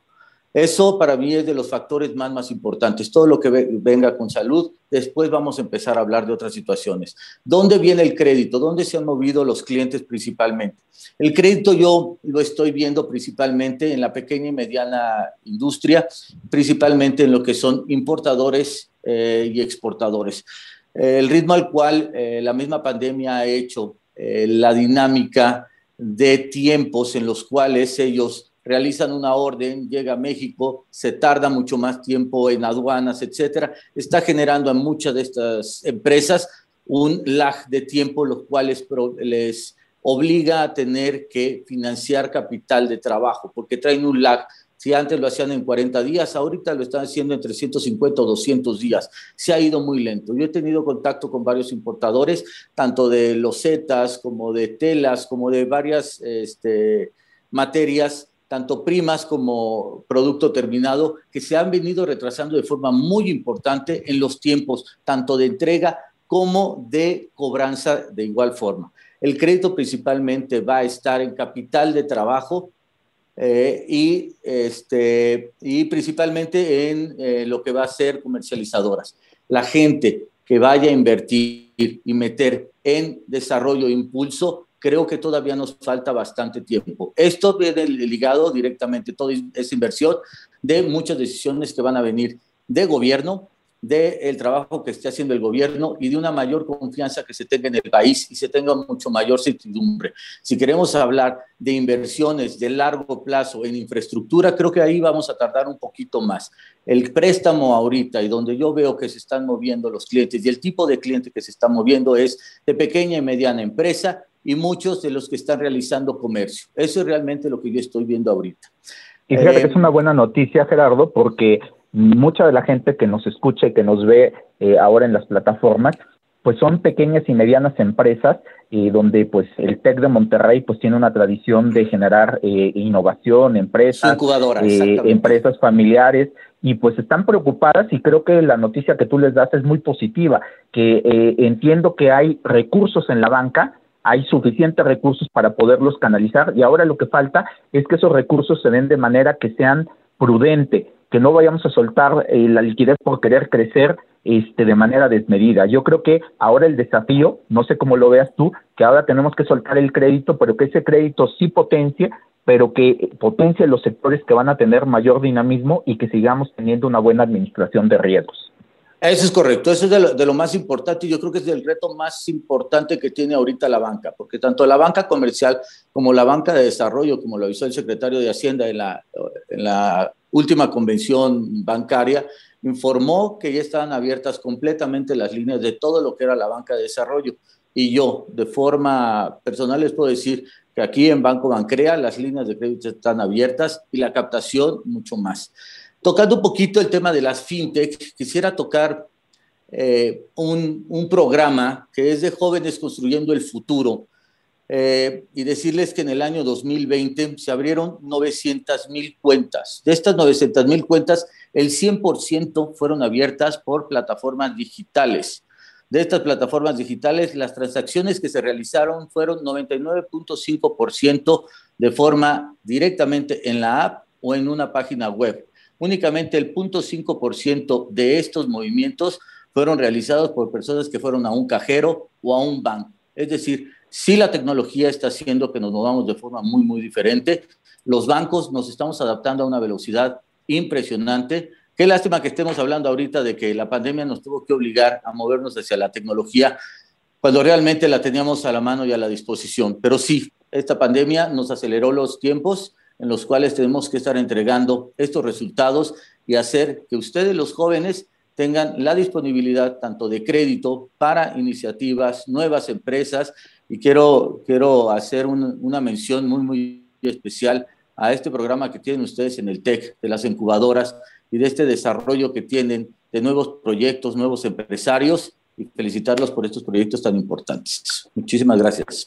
Eso para mí es de los factores más, más importantes. Todo lo que venga con salud, después vamos a empezar a hablar de otras situaciones. ¿Dónde viene el crédito? ¿Dónde se han movido los clientes principalmente? El crédito yo lo estoy viendo principalmente en la pequeña y mediana industria, principalmente en lo que son importadores eh, y exportadores. el ritmo al cual eh, la misma pandemia ha hecho eh, la dinámica de tiempos en los cuales ellos realizan una orden, llega a México, se tarda mucho más tiempo en aduanas, etcétera, está generando a muchas de estas empresas un lag de tiempo, los cuales les obliga a tener que financiar capital de trabajo, porque traen un lag. Si antes lo hacían en 40 días, ahorita lo están haciendo en 350 o 200 días. Se ha ido muy lento. Yo he tenido contacto con varios importadores, tanto de losetas como de telas, como de varias este, materias tanto primas como producto terminado, que se han venido retrasando de forma muy importante en los tiempos, tanto de entrega como de cobranza de igual forma. El crédito principalmente va a estar en capital de trabajo eh, y, este, y principalmente en eh, lo que va a ser comercializadoras. La gente que vaya a invertir y meter en desarrollo e impulso, creo que todavía nos falta bastante tiempo. Esto viene ligado directamente, toda esa inversión, de muchas decisiones que van a venir de gobierno, del trabajo que esté haciendo el gobierno y de una mayor confianza que se tenga en el país y se tenga mucho mayor certidumbre. Si queremos hablar de inversiones de largo plazo en infraestructura, creo que ahí vamos a tardar un poquito más. El préstamo ahorita y donde yo veo que se están moviendo los clientes y el tipo de cliente que se está moviendo es de pequeña y mediana empresa y muchos de los que están realizando comercio. Eso es realmente lo que yo estoy viendo ahorita. Y fíjate que es una buena noticia, Gerardo, porque mucha de la gente que nos escucha y que nos ve eh, ahora en las plataformas, pues son pequeñas y medianas empresas eh, donde pues el TEC de Monterrey pues tiene una tradición de generar eh, innovación, empresas, empresas familiares y pues están preocupadas y creo que la noticia que tú les das es muy positiva, que entiendo que hay recursos en la banca, hay suficientes recursos para poderlos canalizar y ahora lo que falta es que esos recursos se den de manera que sean prudente, que no vayamos a soltar eh, la liquidez por querer crecer este, de manera desmedida. Yo creo que ahora el desafío, no sé cómo lo veas tú, que ahora tenemos que soltar el crédito, pero que ese crédito sí potencie, pero que potencie los sectores que van a tener mayor dinamismo y que sigamos teniendo una buena administración de riesgos. Eso es correcto, eso es de lo, más importante y yo creo que es el reto más importante que tiene ahorita la banca, porque tanto la banca comercial como la banca de desarrollo, como lo avisó el secretario de Hacienda en la, en la última convención bancaria, informó que ya estaban abiertas completamente las líneas de todo lo que era la banca de desarrollo. Y yo, de forma personal, les puedo decir que aquí en Banco Bancrea las líneas de crédito están abiertas y la captación mucho más. Tocando un poquito el tema de las fintech, quisiera tocar eh, un, un, programa que es de jóvenes construyendo el futuro eh, y decirles que en el año 2020 se abrieron 900 mil cuentas. De estas 900 mil cuentas, el 100% fueron abiertas por plataformas digitales. De estas plataformas digitales, las transacciones que se realizaron fueron 99.5% de forma directamente en la app o en una página web únicamente el 0.5% de estos movimientos fueron realizados por personas que fueron a un cajero o a un banco. Es decir, si la tecnología está haciendo que nos movamos de forma muy, muy diferente. Los bancos nos estamos adaptando a una velocidad impresionante. Qué lástima que estemos hablando ahorita de que la pandemia nos tuvo que obligar a movernos hacia la tecnología cuando realmente la teníamos a la mano y a la disposición. Pero sí, esta pandemia nos aceleró los tiempos en los cuales tenemos que estar entregando estos resultados y hacer que ustedes, los jóvenes, tengan la disponibilidad tanto de crédito para iniciativas, nuevas empresas. Y quiero, quiero hacer una mención muy, muy especial a este programa que tienen ustedes en el TEC, de las incubadoras y de este desarrollo que tienen de nuevos proyectos, nuevos empresarios y felicitarlos por estos proyectos tan importantes. Muchísimas gracias.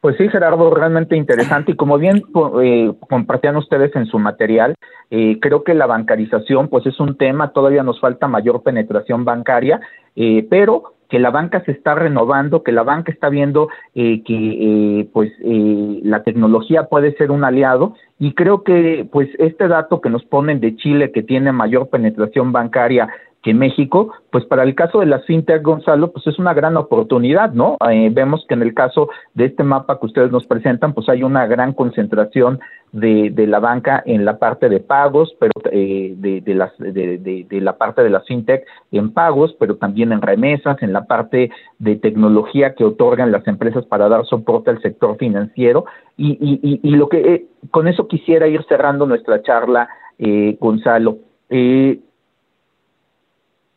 Pues sí, Gerardo, realmente interesante. Y como bien eh, compartían ustedes en su material, eh, creo que la bancarización pues es un tema, todavía nos falta mayor penetración bancaria, eh, pero que la banca se está renovando, que la banca está viendo eh, que pues eh, la tecnología puede ser un aliado. Y creo que pues este dato que nos ponen de Chile que tiene mayor penetración bancaria que México, pues para el caso de las fintech, Gonzalo, pues es una gran oportunidad, ¿no? Eh, vemos que en el caso de este mapa que ustedes nos presentan, pues hay una gran concentración de, la banca en la parte de pagos, pero eh, de, de, las, de, la parte de las fintech en pagos, pero también en remesas, en la parte de tecnología que otorgan las empresas para dar soporte al sector financiero. Y, y, y, lo que eh, con eso quisiera ir cerrando nuestra charla, eh, Gonzalo. Eh,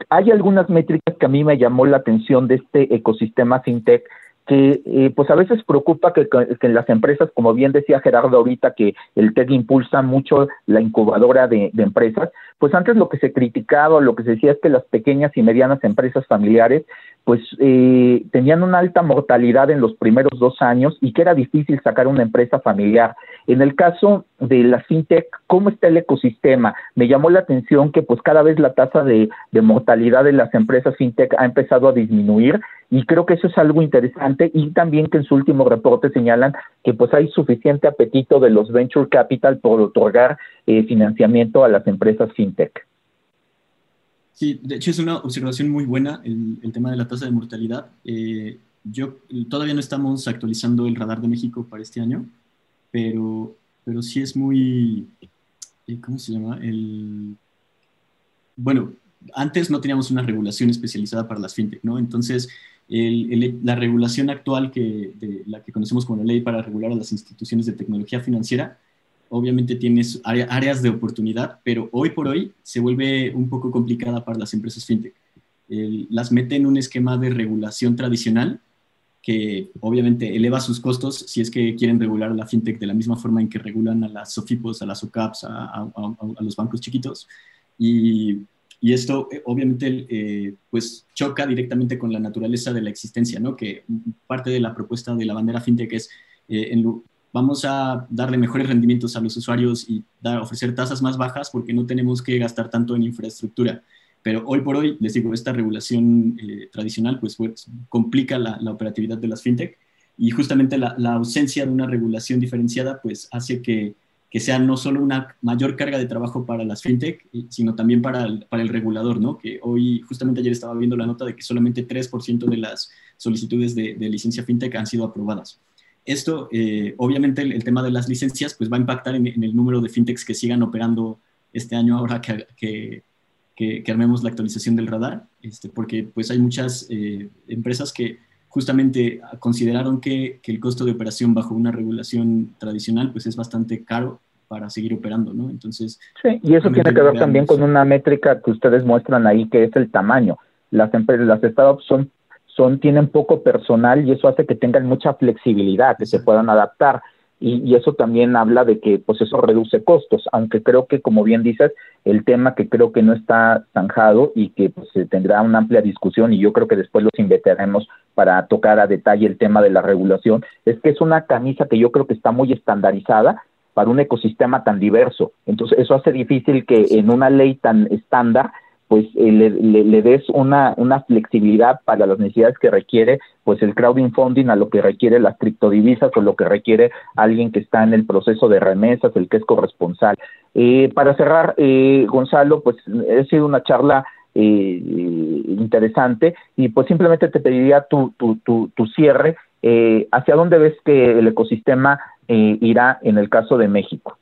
hay algunas métricas que a mí me llamó la atención de este ecosistema fintech que eh, pues a veces preocupa que, que, las empresas, como bien decía Gerardo ahorita, que el TEC impulsa mucho la incubadora de, de, empresas, pues antes lo que se criticaba, lo que se decía es que las pequeñas y medianas empresas familiares pues eh, tenían una alta mortalidad en los primeros dos años y que era difícil sacar una empresa familiar. En el caso de la fintech, ¿cómo está el ecosistema? Me llamó la atención que pues cada vez la tasa de, mortalidad de las empresas fintech ha empezado a disminuir y creo que eso es algo interesante y también que en su último reporte señalan que pues hay suficiente apetito de los venture capital por otorgar eh, financiamiento a las empresas fintech. Sí, de hecho es una observación muy buena el, el tema de la tasa de mortalidad. Eh, yo todavía no estamos actualizando el radar de México para este año, pero, pero sí es muy, eh, ¿cómo se llama? El, bueno, antes no teníamos una regulación especializada para las fintech, ¿no? Entonces, la regulación actual que, de la que conocemos como la ley para regular a las instituciones de tecnología financiera, obviamente tiene áreas de oportunidad, pero hoy por hoy se vuelve un poco complicada para las empresas fintech. las mete en un esquema de regulación tradicional que obviamente eleva sus costos si es que quieren regular a la fintech de la misma forma en que regulan a las SOFIPOS, a las OCAPs, a, los bancos chiquitos. Y y esto eh, obviamente eh, pues choca directamente con la naturaleza de la existencia, ¿no? Que parte de la propuesta de la bandera fintech es, eh, vamos a darle mejores rendimientos a los usuarios y dar, ofrecer tasas más bajas porque no tenemos que gastar tanto en infraestructura. Pero hoy por hoy, les digo, esta regulación tradicional pues, pues complica la, la, operatividad de las fintech y justamente la, la ausencia de una regulación diferenciada pues hace que que sea no solo una mayor carga de trabajo para las fintech, sino también para el, para el regulador, ¿no? Que hoy, justamente ayer estaba viendo la nota de que solamente 3% de las solicitudes de, licencia fintech han sido aprobadas. Esto, eh, obviamente, el, tema de las licencias, pues va a impactar en, el número de fintechs que sigan operando este año ahora que, que, que, armemos la actualización del radar, este, porque pues hay muchas eh, empresas que justamente consideraron que, que, el costo de operación bajo una regulación tradicional pues es bastante caro para seguir operando, ¿no? Entonces... Sí, y eso tiene que ver también con una métrica que ustedes muestran ahí, que es el tamaño. Las empresas, las startups son, son, tienen poco personal y eso hace que tengan mucha flexibilidad, que se puedan adaptar. Y, eso también habla de que pues eso reduce costos, aunque creo que como bien dices, el tema que creo que no está zanjado y que pues, se tendrá una amplia discusión y yo creo que después los invitaremos para tocar a detalle el tema de la regulación, es que es una camisa que yo creo que está muy estandarizada para un ecosistema tan diverso. Entonces, eso hace difícil que en una ley tan estándar, pues eh, le, des una, una flexibilidad para las necesidades que requiere pues el crowdfunding a lo que requiere las criptodivisas o lo que requiere alguien que está en el proceso de remesas, el que es corresponsal. Eh, para cerrar, eh, Gonzalo, pues ha sido una charla eh, interesante y pues simplemente te pediría tu, tu, tu, tu cierre. Eh, ¿Hacia dónde ves que el ecosistema eh, irá en el caso de México?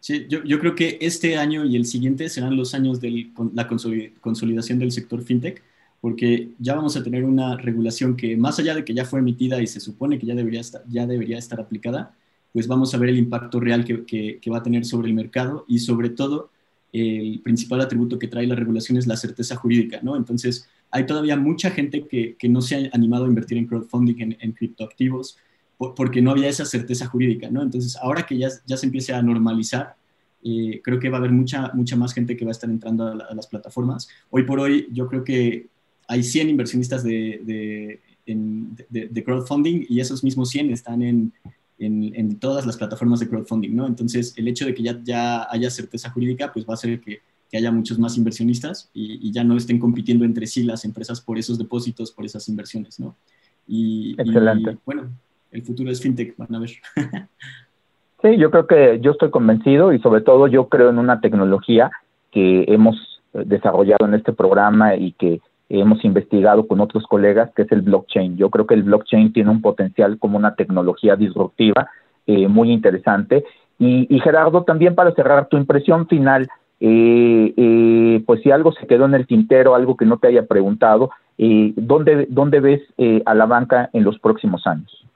Sí, yo, creo que este año y el siguiente serán los años de la consolidación del sector fintech, porque ya vamos a tener una regulación que más allá de que ya fue emitida y se supone que ya debería estar, ya debería estar aplicada, pues vamos a ver el impacto real que, va a tener sobre el mercado y sobre todo el principal atributo que trae la regulación es la certeza jurídica, ¿no? Entonces, hay todavía mucha gente que, que no se ha animado a invertir en crowdfunding, en, en criptoactivos, porque no había esa certeza jurídica, ¿no? Entonces, ahora que ya, ya se empiece a normalizar, eh, creo que va a haber mucha, mucha más gente que va a estar entrando a, las plataformas. Hoy por hoy, yo creo que hay 100 inversionistas de, de, de crowdfunding y esos mismos 100 están en, en, todas las plataformas de crowdfunding, ¿no? Entonces, el hecho de que ya, ya haya certeza jurídica, pues va a hacer que, que haya muchos más inversionistas y, ya no estén compitiendo entre sí las empresas por esos depósitos, por esas inversiones, ¿no? Y, Excelente. bueno, el futuro es fintech, van a ver. sí, yo creo que yo estoy convencido y sobre todo yo creo en una tecnología que hemos desarrollado en este programa y que hemos investigado con otros colegas, que es el blockchain. Yo creo que el blockchain tiene un potencial como una tecnología disruptiva eh, muy interesante. Y, Gerardo, también para cerrar tu impresión final, eh, eh, pues si algo se quedó en el tintero, algo que no te haya preguntado, ¿dónde, ¿dónde ves a la banca en los próximos años?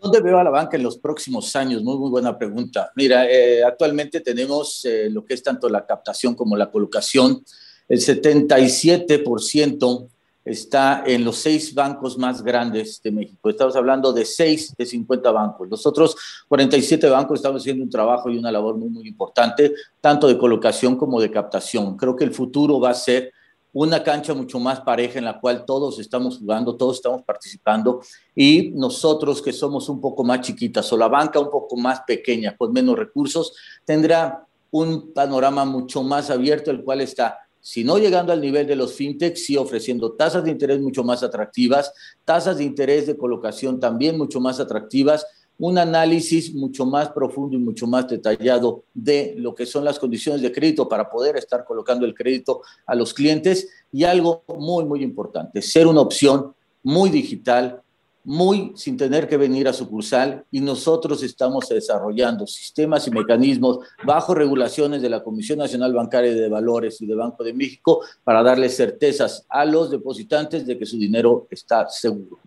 ¿Dónde veo a la banca en los próximos años? Muy, muy buena pregunta. Mira, actualmente tenemos lo que es tanto la captación como la colocación el 77% está en los seis bancos más grandes de México. Estamos hablando de seis de 50 bancos. Los otros 47 bancos estamos haciendo un trabajo y una labor muy, muy importante, tanto de colocación como de captación. Creo que el futuro va a ser una cancha mucho más pareja en la cual todos estamos jugando, todos estamos participando y nosotros que somos un poco más chiquitas o la banca un poco más pequeña, con menos recursos, tendrá un panorama mucho más abierto, el cual está si no llegando al nivel de los fintechs, sí ofreciendo tasas de interés mucho más atractivas, tasas de interés de colocación también mucho más atractivas, un análisis mucho más profundo y mucho más detallado de lo que son las condiciones de crédito para poder estar colocando el crédito a los clientes y algo muy, muy importante, ser una opción muy digital, muy sin tener que venir a sucursal y nosotros estamos desarrollando sistemas y mecanismos bajo regulaciones de la Comisión Nacional Bancaria de Valores y de Banco de México para darles certezas a los depositantes de que su dinero está seguro.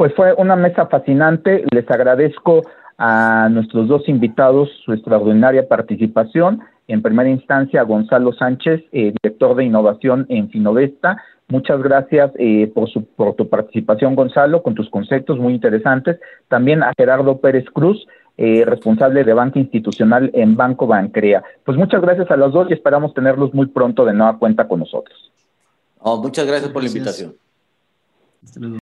Pues fue una mesa fascinante. Les agradezco a nuestros dos invitados su extraordinaria participación. En primera instancia, a Gonzalo Sánchez, eh, director de innovación en Finovesta. Muchas gracias eh, por, su, por tu participación, Gonzalo, con tus conceptos muy interesantes. También a Gerardo Pérez Cruz, eh, responsable de banca institucional en Banco Bancrea. Pues muchas gracias a los dos y esperamos tenerlos muy pronto de nueva cuenta con nosotros. muchas gracias por la invitación.